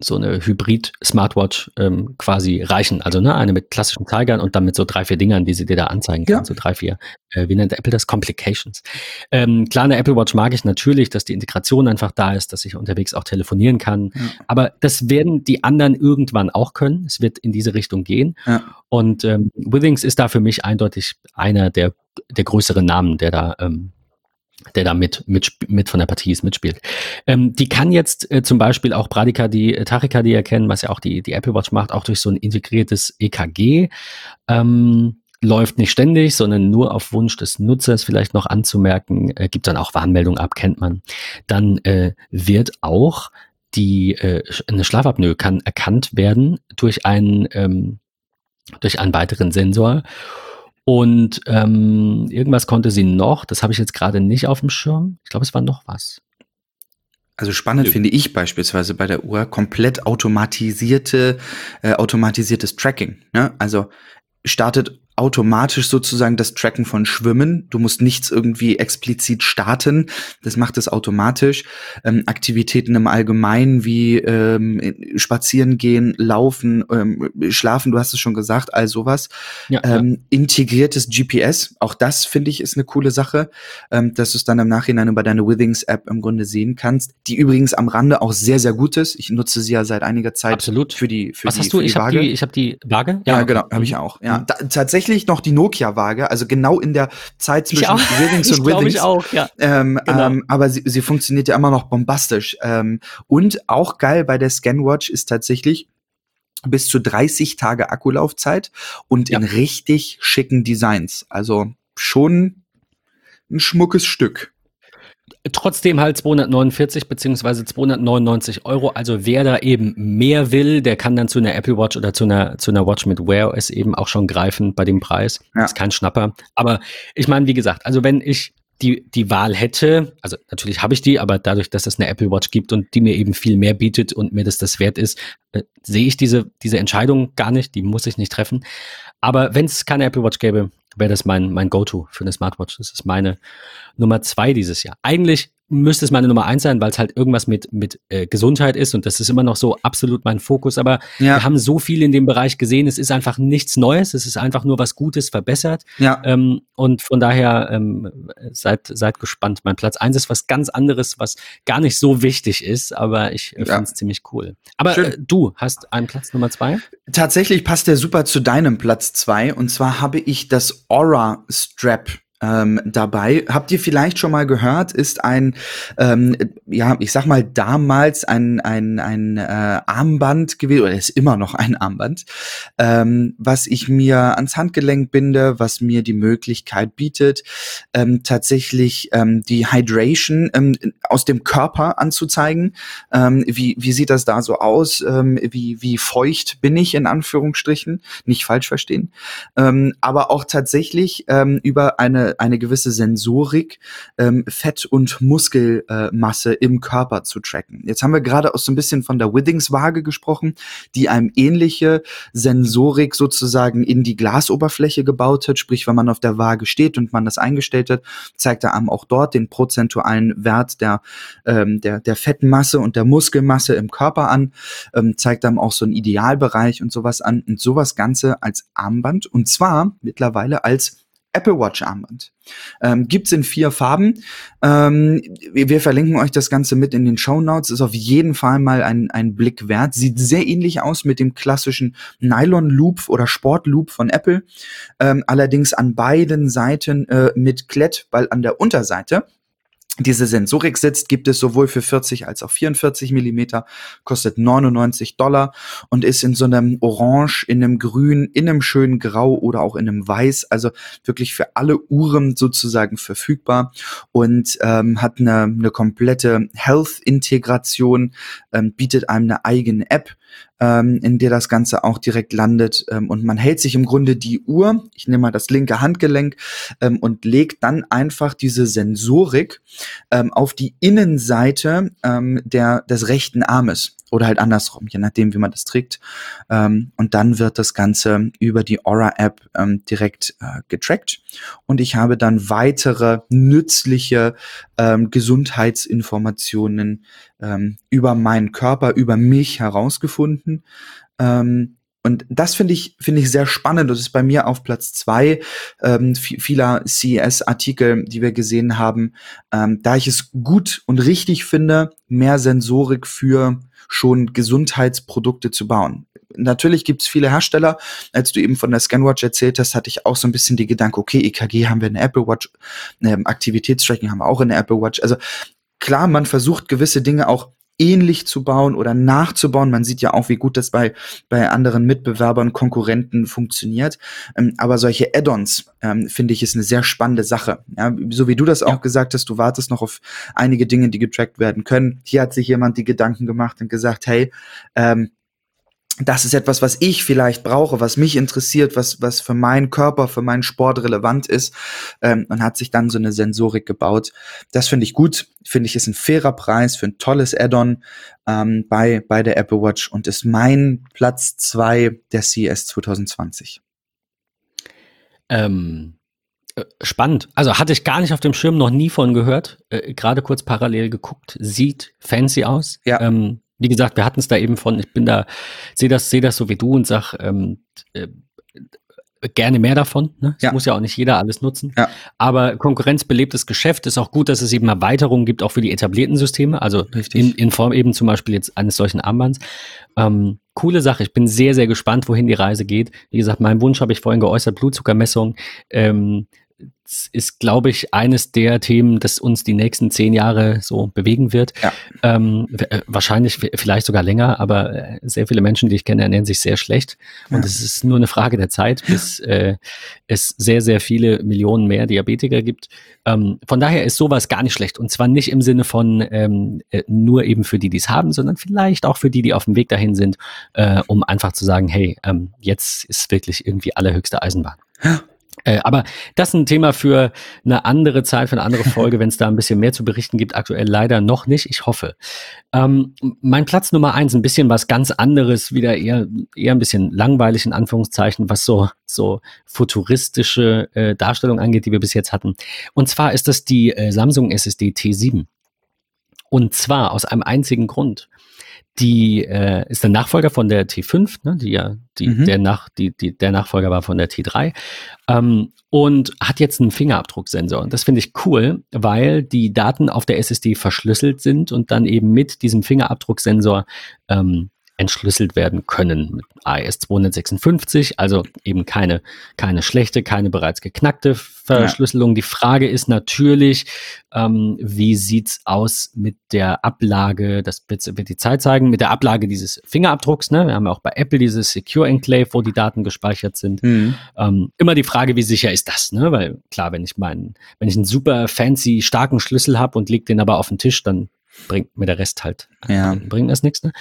so eine Hybrid-Smartwatch ähm, quasi reichen. Also ne, eine mit klassischen Zeigern und dann mit so drei, vier Dingern, die sie dir da anzeigen kann. Ja. So drei, vier, äh, wie nennt Apple das? Complications. Ähm, klar, eine Apple Watch mag ich natürlich, dass die Integration einfach da ist, dass ich unterwegs auch telefonieren kann. Ja. Aber das werden die anderen irgendwann auch können. Es wird in diese Richtung gehen. Ja. Und ähm, Withings ist da für mich eindeutig einer der, der größeren Namen, der da ähm, der da mit, mit, mit von der Partie ist, mitspielt. Ähm, die kann jetzt äh, zum Beispiel auch Bradykardie, äh, Tachykardie erkennen, was ja auch die, die Apple Watch macht, auch durch so ein integriertes EKG. Ähm, läuft nicht ständig, sondern nur auf Wunsch des Nutzers vielleicht noch anzumerken, äh, gibt dann auch Warnmeldung ab, kennt man. Dann äh, wird auch die äh, eine Schlafapnoe kann erkannt werden durch einen ähm, durch einen weiteren Sensor und ähm, irgendwas konnte sie noch, das habe ich jetzt gerade nicht auf dem Schirm. Ich glaube, es war noch was. Also spannend ja. finde ich beispielsweise bei der Uhr komplett automatisierte, äh, automatisiertes Tracking. Ne? Also startet automatisch sozusagen das Tracken von Schwimmen. Du musst nichts irgendwie explizit starten. Das macht es automatisch. Ähm, Aktivitäten im Allgemeinen wie ähm, spazieren gehen, laufen, ähm, schlafen, du hast es schon gesagt, all sowas. Ja, ähm, ja. Integriertes GPS, auch das finde ich ist eine coole Sache, ähm, dass du es dann im Nachhinein über deine Withings-App im Grunde sehen kannst, die übrigens am Rande auch sehr, sehr gut ist. Ich nutze sie ja seit einiger Zeit Absolut. für die für Was die, hast du? Ich habe die, ich hab die Waage. Ja, ja genau, habe ich auch. Ja, mhm. da, tatsächlich tatsächlich noch die Nokia-Waage, also genau in der Zeit zwischen Withings und Withings. Ich auch, ja. Ähm, genau. ähm, aber sie, sie funktioniert ja immer noch bombastisch. Ähm, und auch geil bei der Scanwatch ist tatsächlich, bis zu 30 Tage Akkulaufzeit und ja. in richtig schicken Designs. Also schon ein schmuckes Stück. Trotzdem halt 249 beziehungsweise 299 Euro. Also wer da eben mehr will, der kann dann zu einer Apple Watch oder zu einer, zu einer Watch mit Wear OS eben auch schon greifen bei dem Preis. Ja. Ist kein Schnapper. Aber ich meine, wie gesagt, also wenn ich die, die Wahl hätte, also natürlich habe ich die, aber dadurch, dass es eine Apple Watch gibt und die mir eben viel mehr bietet und mir das das wert ist, äh, sehe ich diese, diese Entscheidung gar nicht, die muss ich nicht treffen. Aber wenn es keine Apple Watch gäbe, wäre das mein, mein Go-To für eine Smartwatch. Das ist meine Nummer zwei dieses Jahr. Eigentlich müsste es meine Nummer eins sein, weil es halt irgendwas mit, mit äh, Gesundheit ist und das ist immer noch so absolut mein Fokus. Aber ja. wir haben so viel in dem Bereich gesehen, es ist einfach nichts Neues, es ist einfach nur was Gutes verbessert. Ja. Ähm, und von daher ähm, seid, seid gespannt. Mein Platz eins ist was ganz anderes, was gar nicht so wichtig ist, aber ich äh, finde es ziemlich cool. Aber äh, du hast einen Platz Nummer zwei? Tatsächlich passt der super zu deinem Platz zwei und zwar habe ich das Aura Strap ähm, dabei. Habt ihr vielleicht schon mal gehört, ist ein, ähm, ja, ich sag mal damals ein, ein, ein äh, Armband gewesen, oder ist immer noch ein Armband, ähm, was ich mir ans Handgelenk binde, was mir die Möglichkeit bietet, ähm, tatsächlich ähm, die Hydration ähm, aus dem Körper anzuzeigen. Ähm, wie, wie sieht das da so aus? Ähm, wie, wie feucht bin ich in Anführungsstrichen? Nicht falsch verstehen. Ähm, aber auch tatsächlich ähm, über eine eine gewisse Sensorik, ähm, Fett- und Muskelmasse äh, im Körper zu tracken. Jetzt haben wir gerade auch so ein bisschen von der Withings-Waage gesprochen, die einem ähnliche Sensorik sozusagen in die Glasoberfläche gebaut hat. Sprich, wenn man auf der Waage steht und man das eingestellt hat, zeigt er einem auch dort den prozentualen Wert der, ähm, der, der Fettmasse und der Muskelmasse im Körper an, ähm, zeigt einem auch so einen Idealbereich und sowas an und sowas Ganze als Armband und zwar mittlerweile als Apple Watch Armband. Ähm, gibt's in vier Farben. Ähm, wir, wir, verlinken euch das Ganze mit in den Show Notes. Ist auf jeden Fall mal ein, ein Blick wert. Sieht sehr ähnlich aus mit dem klassischen Nylon Loop oder Sport Loop von Apple. Ähm, allerdings an beiden Seiten äh, mit Klett, weil an der Unterseite diese Sensorik sitzt, gibt es sowohl für 40 als auch 44 Millimeter, kostet 99 Dollar und ist in so einem Orange, in einem Grün, in einem schönen Grau oder auch in einem Weiß, also wirklich für alle Uhren sozusagen verfügbar und ähm, hat eine, eine komplette Health-Integration, ähm, bietet einem eine eigene App, ähm, in der das Ganze auch direkt landet. Ähm, und man hält sich im Grunde die Uhr, ich nehme mal das linke Handgelenk ähm, und legt dann einfach diese Sensorik ähm, auf die Innenseite ähm, der, des rechten Armes oder halt andersrum, je nachdem, wie man das trägt. Ähm, und dann wird das Ganze über die Aura-App ähm, direkt äh, getrackt. Und ich habe dann weitere nützliche ähm, Gesundheitsinformationen ähm, über meinen Körper, über mich herausgefunden. Ähm, und das finde ich, finde ich sehr spannend. Das ist bei mir auf Platz zwei ähm, vieler CES-Artikel, die wir gesehen haben, ähm, da ich es gut und richtig finde, mehr Sensorik für schon Gesundheitsprodukte zu bauen. Natürlich gibt es viele Hersteller. Als du eben von der Scanwatch erzählt hast, hatte ich auch so ein bisschen die Gedanke, okay, EKG haben wir in der Apple Watch, ähm, Aktivitätstracking haben wir auch in der Apple Watch. Also klar, man versucht gewisse Dinge auch ähnlich zu bauen oder nachzubauen. Man sieht ja auch, wie gut das bei, bei anderen Mitbewerbern, Konkurrenten funktioniert. Ähm, aber solche Add-ons, ähm, finde ich, ist eine sehr spannende Sache. Ja, so wie du das auch gesagt hast, du wartest noch auf einige Dinge, die getrackt werden können. Hier hat sich jemand die Gedanken gemacht und gesagt, hey, ähm, das ist etwas, was ich vielleicht brauche, was mich interessiert, was, was für meinen Körper, für meinen Sport relevant ist ähm, und hat sich dann so eine Sensorik gebaut. Das finde ich gut, finde ich ist ein fairer Preis für ein tolles Add-on ähm, bei, bei der Apple Watch und ist mein Platz zwei der CES 2020. Ähm, äh, spannend. Also hatte ich gar nicht auf dem Schirm, noch nie von gehört. Äh, Gerade kurz parallel geguckt. Sieht fancy aus. Ja. Ähm, wie gesagt, wir hatten es da eben von, ich bin da, sehe das, sehe das so wie du und sag, ähm, äh, gerne mehr davon. Ne? Ja. muss ja auch nicht jeder alles nutzen. Ja. Aber konkurrenzbelebtes Geschäft ist auch gut, dass es eben Erweiterungen gibt, auch für die etablierten Systeme. Also in, in Form eben zum Beispiel jetzt eines solchen Armbands. Ähm, coole Sache. Ich bin sehr, sehr gespannt, wohin die Reise geht. Wie gesagt, mein Wunsch habe ich vorhin geäußert, Blutzuckermessung. Ähm, ist, glaube ich, eines der Themen, das uns die nächsten zehn Jahre so bewegen wird. Ja. Ähm, äh, wahrscheinlich vielleicht sogar länger, aber äh, sehr viele Menschen, die ich kenne, ernähren sich sehr schlecht. Und Ja. es ist nur eine Frage der Zeit, bis äh, es sehr, sehr viele Millionen mehr Diabetiker gibt. Ähm, von daher ist sowas gar nicht schlecht. Und zwar nicht im Sinne von ähm, äh, nur eben für die, die es haben, sondern vielleicht auch für die, die auf dem Weg dahin sind, äh, um einfach zu sagen, hey, ähm, jetzt ist wirklich irgendwie allerhöchste Eisenbahn. Ja. Äh, aber das ist ein Thema für eine andere Zeit, für eine andere Folge, wenn es da ein bisschen mehr zu berichten gibt. Aktuell leider noch nicht. Ich hoffe. Ähm, mein Platz Nummer eins, ein bisschen was ganz anderes, wieder eher, eher ein bisschen langweilig in Anführungszeichen, was so, so futuristische äh, Darstellung angeht, die wir bis jetzt hatten. Und zwar ist das die äh, Samsung SSD T7. Und zwar aus einem einzigen Grund. Die äh, ist der Nachfolger von der T5, ne, die ja die, Mhm. der, nach, die, die, der Nachfolger war von der T3 ähm, und hat jetzt einen Fingerabdrucksensor. Und das finde ich cool, weil die Daten auf der SSD verschlüsselt sind und dann eben mit diesem Fingerabdrucksensor ähm, entschlüsselt werden können mit AES 256, also eben keine, keine schlechte, keine bereits geknackte Verschlüsselung. Die Frage ist natürlich, ähm, wie sieht's aus mit der Ablage, das wird, wird die Zeit zeigen, mit der Ablage dieses Fingerabdrucks. Ne? Wir haben ja auch bei Apple dieses Secure Enclave, wo die Daten gespeichert sind. Mhm. Ähm, immer die Frage, wie sicher ist das, ne? Weil klar, wenn ich meinen, wenn ich einen super fancy, starken Schlüssel habe und leg den aber auf den Tisch, dann bringt mir der Rest halt, Ja. bringt, das nichts. Ne?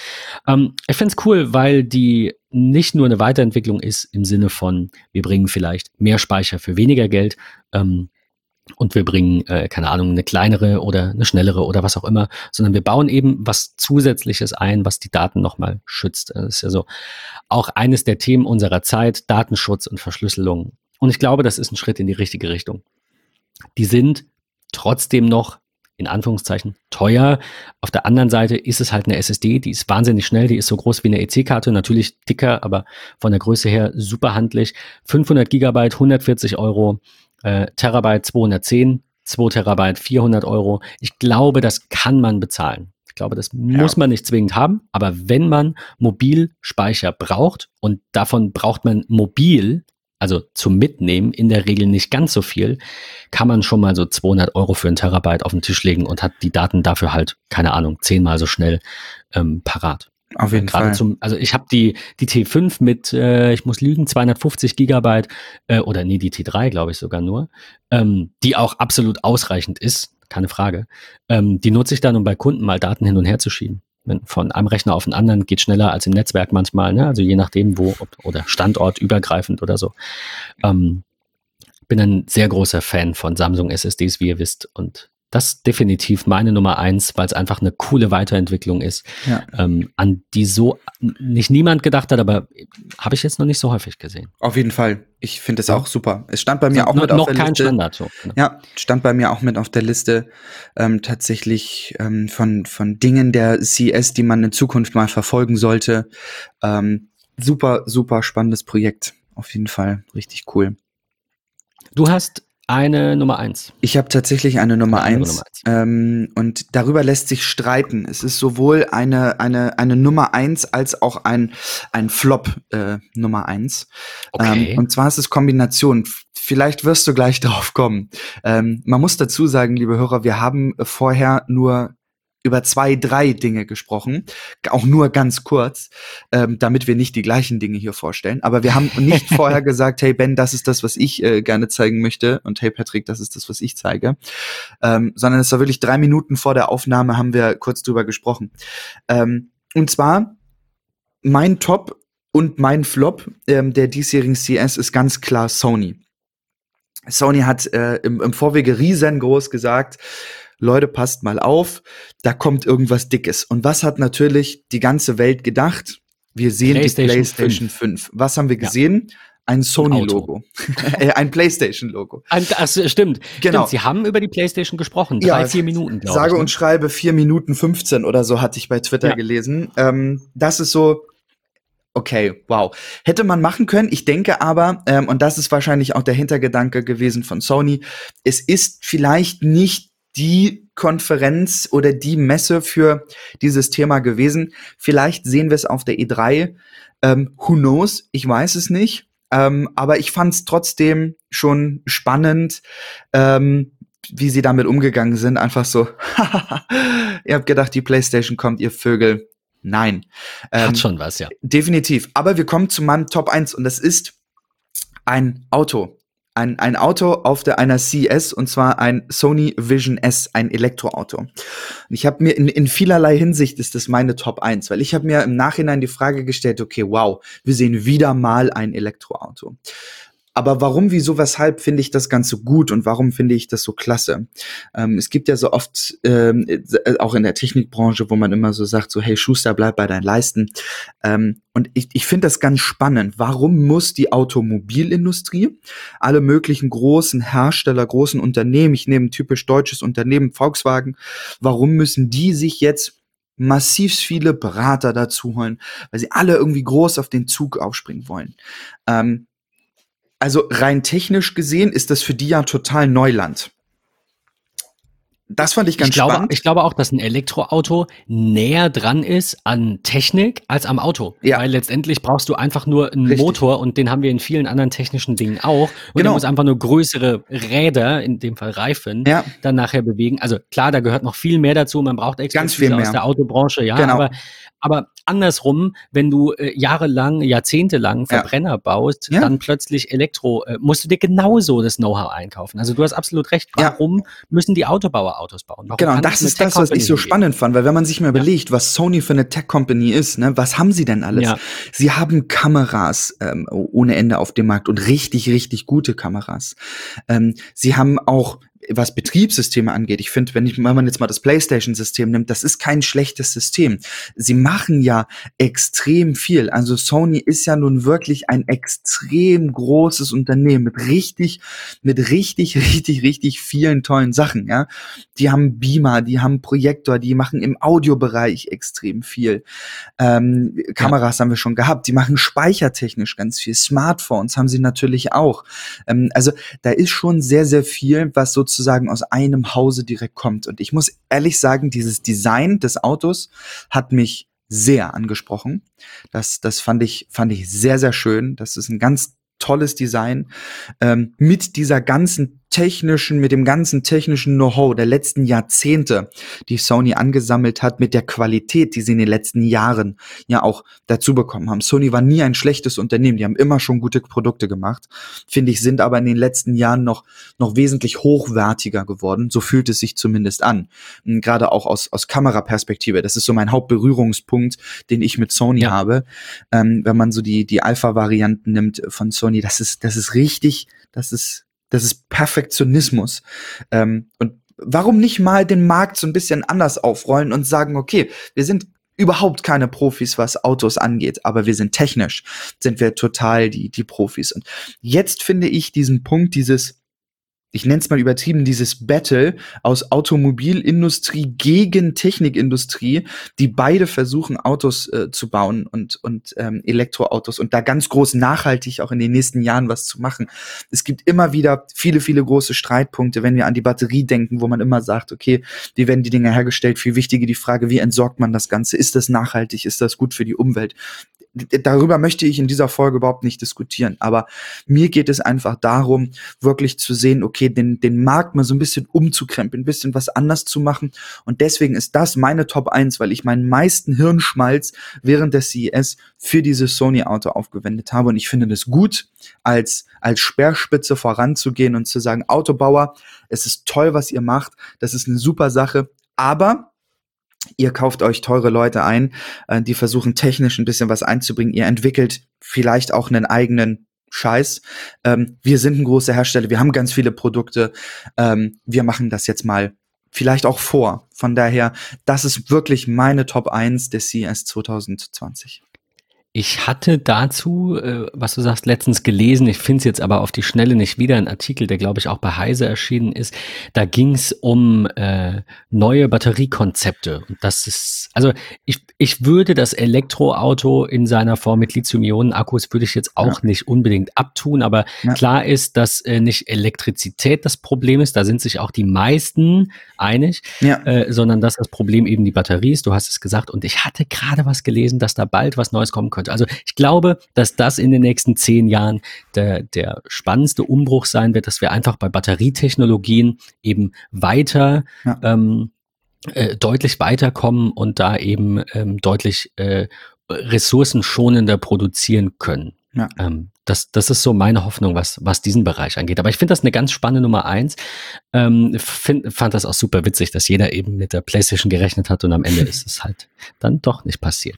Ähm, ich find's cool, weil die nicht nur eine Weiterentwicklung ist im Sinne von, wir bringen vielleicht mehr Speicher für weniger Geld, ähm, und wir bringen, äh, keine Ahnung, eine kleinere oder eine schnellere oder was auch immer, sondern wir bauen eben was Zusätzliches ein, was die Daten nochmal schützt. Das ist ja so auch eines der Themen unserer Zeit, Datenschutz und Verschlüsselung. Und ich glaube, das ist ein Schritt in die richtige Richtung. Die sind trotzdem noch in Anführungszeichen teuer. Auf der anderen Seite ist es halt eine SSD, die ist wahnsinnig schnell, die ist so groß wie eine EC-Karte, natürlich dicker, aber von der Größe her super handlich. 500 Gigabyte, 140 Euro, äh, Terabyte 210, 2 Terabyte 400 Euro. Ich glaube, das kann man bezahlen. Ich glaube, das muss man nicht zwingend haben, aber wenn man Mobilspeicher braucht und davon braucht man mobil, also zum Mitnehmen in der Regel nicht ganz so viel, kann man schon mal so 200 Euro für einen Terabyte auf den Tisch legen und hat die Daten dafür halt, keine Ahnung, zehnmal so schnell ähm, parat. Auf jeden Gerade Fall. zum, also ich habe die, die T5 mit, äh, ich muss lügen, 250 Gigabyte, äh, oder nee, die T3 glaube ich sogar nur, ähm, die auch absolut ausreichend ist, keine Frage. Ähm, die nutze ich dann, um bei Kunden mal Daten hin und her zu schieben. Von einem Rechner auf den anderen geht schneller als im Netzwerk manchmal, ne? also je nachdem wo oder standortübergreifend oder so. Ähm, bin ein sehr großer Fan von Samsung SSDs, wie ihr wisst. Und das ist definitiv meine Nummer eins, weil es einfach eine coole Weiterentwicklung ist, Ja. ähm, an die so nicht niemand gedacht hat, aber habe ich jetzt noch nicht so häufig gesehen. Auf jeden Fall. Ich finde es auch super. Es stand bei mir auch no, mit auf noch der kein Liste. Standard. So. Genau. Ja, stand bei mir auch mit auf der Liste ähm, tatsächlich ähm, von, von Dingen der CS, die man in Zukunft mal verfolgen sollte. Ähm, super, super spannendes Projekt. Auf jeden Fall. Richtig cool. Du hast eine Nummer eins. Ich habe tatsächlich eine Nummer Eine eins, Nummer eins. Ähm, und darüber lässt sich streiten. Es ist sowohl eine, eine, eine Nummer eins als auch ein, ein Flop äh, Nummer eins. Okay. Ähm, und zwar ist es Kombination. Vielleicht wirst du gleich drauf kommen. Ähm, man muss dazu sagen, liebe Hörer, wir haben vorher nur über zwei, drei Dinge gesprochen, auch nur ganz kurz, ähm, damit wir nicht die gleichen Dinge hier vorstellen. Aber wir haben nicht vorher gesagt, hey Ben, das ist das, was ich äh, gerne zeigen möchte und hey Patrick, das ist das, was ich zeige, ähm, sondern es war wirklich drei Minuten vor der Aufnahme haben wir kurz drüber gesprochen. Ähm, und zwar mein Top und mein Flop ähm, der diesjährigen CS ist ganz klar Sony. Sony hat äh, im, im Vorwege riesengroß gesagt, Leute, passt mal auf, da kommt irgendwas Dickes. Und was hat natürlich die ganze Welt gedacht? Wir sehen PlayStation die PlayStation 5. Was haben wir Ja. gesehen? ein Sony-Logo. Äh, ein PlayStation-Logo. Ach, stimmt. Genau. Stimmt, Sie haben über die PlayStation gesprochen. Drei, Ja, vier Minuten, glaube Sage ich. ne? und schreibe vier Minuten 15 oder so hatte ich bei Twitter Ja. gelesen. Ähm, das ist so, okay, wow. Hätte man machen können. Ich denke aber, ähm, und das ist wahrscheinlich auch der Hintergedanke gewesen von Sony, es ist vielleicht nicht die Konferenz oder die Messe für dieses Thema gewesen. Vielleicht sehen wir es auf der E3. Ähm, who knows? Ich weiß es nicht. Ähm, aber ich fand es trotzdem schon spannend, ähm, wie sie damit umgegangen sind. Einfach so, ihr habt gedacht, die PlayStation kommt, ihr Vögel. Nein. Ähm, Hat schon was, ja. Definitiv. Aber wir kommen zu meinem Top 1 und das ist ein Auto. Ein, ein Auto auf der einer CES und zwar ein Sony Vision S, ein Elektroauto. Und ich habe mir in, in vielerlei Hinsicht ist das meine Top 1, weil ich habe mir im Nachhinein die Frage gestellt, okay, wow, wir sehen wieder mal ein Elektroauto. Aber warum, wieso, weshalb finde ich das Ganze gut und warum finde ich das so klasse? Ähm, es gibt ja so oft, ähm, äh, auch in der Technikbranche, wo man immer so sagt, so hey Schuster, bleib bei deinen Leisten. Ähm, und ich, ich finde das ganz spannend. Warum muss die Automobilindustrie, alle möglichen großen Hersteller, großen Unternehmen, ich nehme ein typisch deutsches Unternehmen, Volkswagen, warum müssen die sich jetzt massiv viele Berater dazu holen, weil sie alle irgendwie groß auf den Zug aufspringen wollen? Ähm, also rein technisch gesehen ist das für die ja total Neuland. Das fand ich ganz ich glaube, spannend. ich glaube auch, dass ein Elektroauto näher dran ist an Technik als am Auto. Ja. Weil letztendlich brauchst du einfach nur einen Richtig. Motor und den haben wir in vielen anderen technischen Dingen auch. Und Genau. du musst einfach nur größere Räder, in dem Fall Reifen, ja, dann nachher bewegen. Also klar, da gehört noch viel mehr dazu. Man braucht Ganz Expertise viel mehr. aus der Autobranche, ja. Genau. Aber, aber andersrum, wenn du äh, jahrelang, jahrzehntelang Ja. Verbrenner baust, Ja. dann plötzlich Elektro, äh, musst du dir genauso das Know-how einkaufen. Also du hast absolut recht. Ja. Warum müssen die Autobauer Autos bauen? Warum Genau, das ist das, was ich so spannend fand, weil wenn man sich mal überlegt, was Sony für eine Tech-Company ist, ne, was haben sie denn alles? Ja. Sie haben Kameras ähm, ohne Ende auf dem Markt und richtig, richtig gute Kameras. Ähm, sie haben auch was Betriebssysteme angeht, ich finde, wenn, ich, wenn man jetzt mal das PlayStation-System nimmt, das ist kein schlechtes System. Sie machen ja extrem viel. Also Sony ist ja nun wirklich ein extrem großes Unternehmen mit richtig, mit richtig, richtig, richtig vielen tollen Sachen. Ja, die haben Beamer, die haben Projektor, die machen im Audiobereich extrem viel. Ähm, Kameras haben wir schon gehabt, die machen speichertechnisch ganz viel. Smartphones haben sie natürlich auch. Ähm, also da ist schon sehr, sehr viel, was sozusagen aus einem Hause direkt kommt. Und ich muss ehrlich sagen, dieses Design des Autos hat mich sehr angesprochen. Das, das fand ich, fand ich sehr, sehr schön. Das ist ein ganz tolles Design ähm, mit dieser ganzen technischen, mit dem ganzen technischen Know-how der letzten Jahrzehnte, die Sony angesammelt hat, mit der Qualität, die sie in den letzten Jahren ja auch dazu bekommen haben. Sony war nie ein schlechtes Unternehmen, die haben immer schon gute Produkte gemacht, finde ich, sind aber in den letzten Jahren noch, noch wesentlich hochwertiger geworden, so fühlt es sich zumindest an. Gerade auch aus, aus Kameraperspektive, das ist so mein Hauptberührungspunkt, den ich mit Sony Ja. habe. Ähm, wenn man so die, die Alpha-Varianten nimmt von Sony, das ist, das ist richtig, das ist, das ist Perfektionismus. Ähm, und warum nicht mal den Markt so ein bisschen anders aufrollen und sagen, okay, wir sind überhaupt keine Profis, was Autos angeht, aber wir sind technisch, sind wir total die, die Profis. Und jetzt finde ich diesen Punkt, dieses, ich nenne es mal übertrieben, dieses Battle aus Automobilindustrie gegen Technikindustrie, die beide versuchen, Autos äh, zu bauen und, und ähm, Elektroautos und da ganz groß nachhaltig auch in den nächsten Jahren was zu machen. Es gibt immer wieder viele, viele große Streitpunkte, wenn wir an die Batterie denken, wo man immer sagt, okay, wie werden die Dinge hergestellt? Viel wichtiger die Frage, wie entsorgt man das Ganze? Ist das nachhaltig? Ist das gut für die Umwelt? Darüber möchte ich in dieser Folge überhaupt nicht diskutieren. Aber mir geht es einfach darum, wirklich zu sehen, okay, den, den Markt mal so ein bisschen umzukrempeln, ein bisschen was anders zu machen. Und deswegen ist das meine Top 1, weil ich meinen meisten Hirnschmalz während der CES für dieses Sony-Auto aufgewendet habe. Und ich finde das gut, als, als Speerspitze voranzugehen und zu sagen, Autobauer, es ist toll, was ihr macht. Das ist eine super Sache. Aber Ihr kauft euch teure Leute ein, äh, die versuchen technisch ein bisschen was einzubringen. Ihr entwickelt vielleicht auch einen eigenen Scheiß. Ähm, wir sind ein großer Hersteller, wir haben ganz viele Produkte. Ähm, wir machen das jetzt mal vielleicht auch vor. Von daher, das ist wirklich meine Top 1 des CES 2020. ich hatte dazu, äh, was du sagst, letztens gelesen, ich finde es jetzt aber auf die Schnelle nicht wieder, ein Artikel, der glaube ich auch bei Heise erschienen ist. Da ging es um äh, neue Batteriekonzepte. Und das ist, also ich, ich würde das Elektroauto in seiner Form mit Lithium-Ionen-Akkus würde ich jetzt auch ja. nicht unbedingt abtun, aber ja. klar ist, dass äh, nicht Elektrizität das Problem ist, da sind sich auch die meisten einig, ja. äh, sondern dass das Problem eben die Batterie ist. Du hast es gesagt. Und ich hatte gerade was gelesen, dass da bald was Neues kommen könnte könnte. Also ich glaube, dass das in den nächsten zehn Jahren der, der spannendste Umbruch sein wird, dass wir einfach bei Batterietechnologien eben weiter ja. ähm, äh, deutlich weiterkommen und da eben ähm, deutlich äh, ressourcenschonender produzieren können. Ja. Ähm, das, das ist so meine Hoffnung, was, was diesen Bereich angeht. Aber ich finde das eine ganz spannende Nummer eins. Ähm, find, fand das auch super witzig, dass jeder eben mit der PlayStation gerechnet hat und am Ende ist es halt dann doch nicht passiert.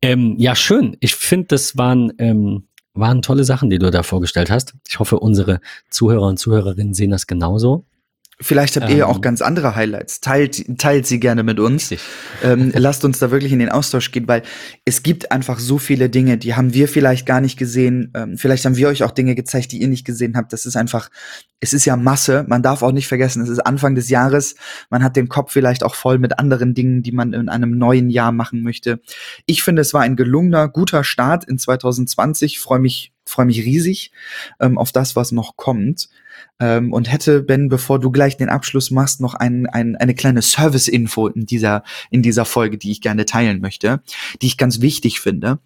Ähm, ja, schön. Ich finde, das waren, ähm, waren tolle Sachen, die du da vorgestellt hast. Ich hoffe, unsere Zuhörer und Zuhörerinnen sehen das genauso. Vielleicht habt ihr ja auch ähm. ganz andere Highlights. Teilt, teilt sie gerne mit uns. Ähm, lasst uns da wirklich in den Austausch gehen, weil es gibt einfach so viele Dinge, die haben wir vielleicht gar nicht gesehen. Ähm, vielleicht haben wir euch auch Dinge gezeigt, die ihr nicht gesehen habt. Das ist einfach, es ist ja Masse. Man darf auch nicht vergessen, es ist Anfang des Jahres. Man hat den Kopf vielleicht auch voll mit anderen Dingen, die man in einem neuen Jahr machen möchte. Ich finde, es war ein gelungener, guter Start in 2020. Freue mich, freue mich riesig ähm, auf das, was noch kommt. Ähm, und hätte, Ben, bevor du gleich den Abschluss machst, noch ein, ein, eine kleine Service-Info in dieser, in dieser Folge, die ich gerne teilen möchte, die ich ganz wichtig finde.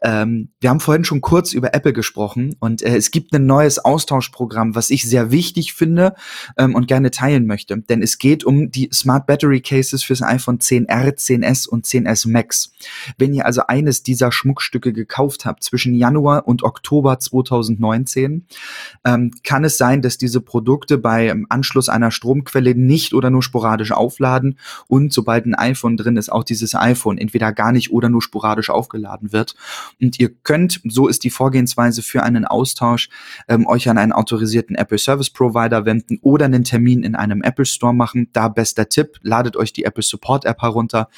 Ähm, wir haben vorhin schon kurz über Apple gesprochen und äh, es gibt ein neues Austauschprogramm, was ich sehr wichtig finde ähm, und gerne teilen möchte. Denn es geht um die Smart Battery Cases fürs iPhone 10R, 10S und 10S Max. Wenn ihr also eines dieser Schmuckstücke gekauft habt zwischen Januar und Oktober 2019, ähm, kann es sein, dass diese Produkte beim Anschluss einer Stromquelle nicht oder nur sporadisch aufladen und sobald ein iPhone drin ist, auch dieses iPhone entweder gar nicht oder nur sporadisch aufgeladen wird. Und ihr könnt, so ist die Vorgehensweise für einen Austausch, ähm, euch an einen autorisierten Apple Service Provider wenden oder einen Termin in einem Apple Store machen. Da bester Tipp, ladet euch die Apple Support App herunter,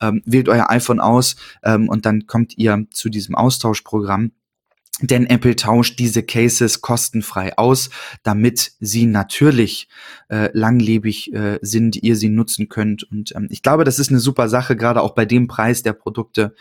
ähm, wählt euer iPhone aus ähm, und dann kommt ihr zu diesem Austauschprogramm denn Apple tauscht diese Cases kostenfrei aus, damit sie natürlich äh, langlebig äh, sind, ihr sie nutzen könnt. Und ähm, ich glaube, das ist eine super Sache, gerade auch bei dem Preis der Produkte.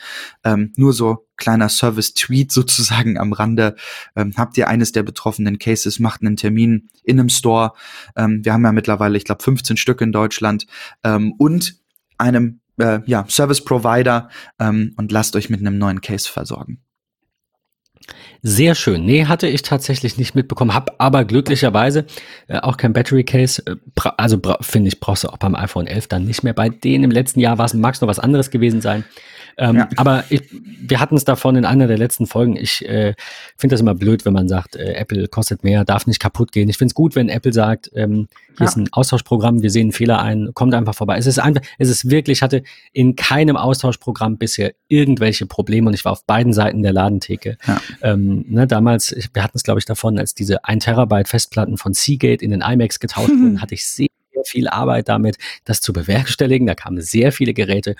Ähm, nur so kleiner Service-Tweet sozusagen am Rande. Ähm, habt ihr eines der betroffenen Cases, macht einen Termin in einem Store. Ähm, wir haben ja mittlerweile, ich glaube, 15 Stück in Deutschland. Ähm, und einem äh, ja, Service-Provider ähm, und lasst euch mit einem neuen Case versorgen. Sehr schön. Nee, hatte ich tatsächlich nicht mitbekommen, hab aber glücklicherweise äh, auch kein Battery Case. Äh, also finde ich, brauchst du auch beim iPhone 11 dann nicht mehr. Bei denen im letzten Jahr war es, mag es noch was anderes gewesen sein. Ähm, ja. Aber ich, wir hatten es davon in einer der letzten Folgen. Ich äh, finde das immer blöd, wenn man sagt, äh, Apple kostet mehr, darf nicht kaputt gehen. Ich finde es gut, wenn Apple sagt, ähm, hier ja. ist ein Austauschprogramm, wir sehen einen Fehler ein, kommt einfach vorbei. Es ist einfach, es ist wirklich, ich hatte in keinem Austauschprogramm bisher irgendwelche Probleme und ich war auf beiden Seiten der Ladentheke. Ja. Ähm, ne, damals, wir hatten es glaube ich davon, als diese 1 Terabyte Festplatten von Seagate in den iMacs getauscht wurden, hatte ich sehr viel Arbeit damit, das zu bewerkstelligen. Da kamen sehr viele Geräte.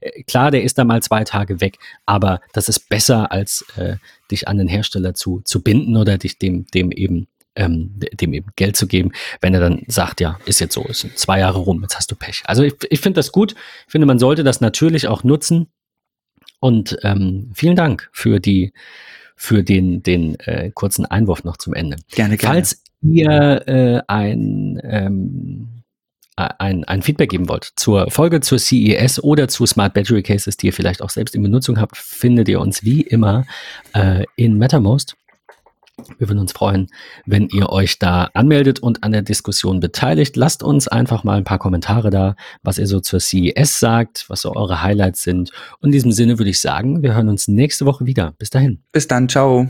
Äh, klar, der ist da mal zwei Tage weg, aber das ist besser, als äh, dich an den Hersteller zu, zu binden oder dich dem, dem eben ähm, dem eben Geld zu geben, wenn er dann sagt, ja, ist jetzt so, ist zwei Jahre rum, jetzt hast du Pech. Also ich, ich finde das gut. Ich finde, man sollte das natürlich auch nutzen. Und ähm, vielen Dank für die für den den äh, kurzen Einwurf noch zum Ende. Gerne, gerne. Falls ihr äh, ein ähm, ein, ein Feedback geben wollt zur Folge zur CES oder zu Smart Battery Cases, die ihr vielleicht auch selbst in Benutzung habt, findet ihr uns wie immer äh, in MetaMost. Wir würden uns freuen, wenn ihr euch da anmeldet und an der Diskussion beteiligt. Lasst uns einfach mal ein paar Kommentare da, was ihr so zur CES sagt, was so eure Highlights sind. Und in diesem Sinne würde ich sagen, wir hören uns nächste Woche wieder. Bis dahin. Bis dann, ciao.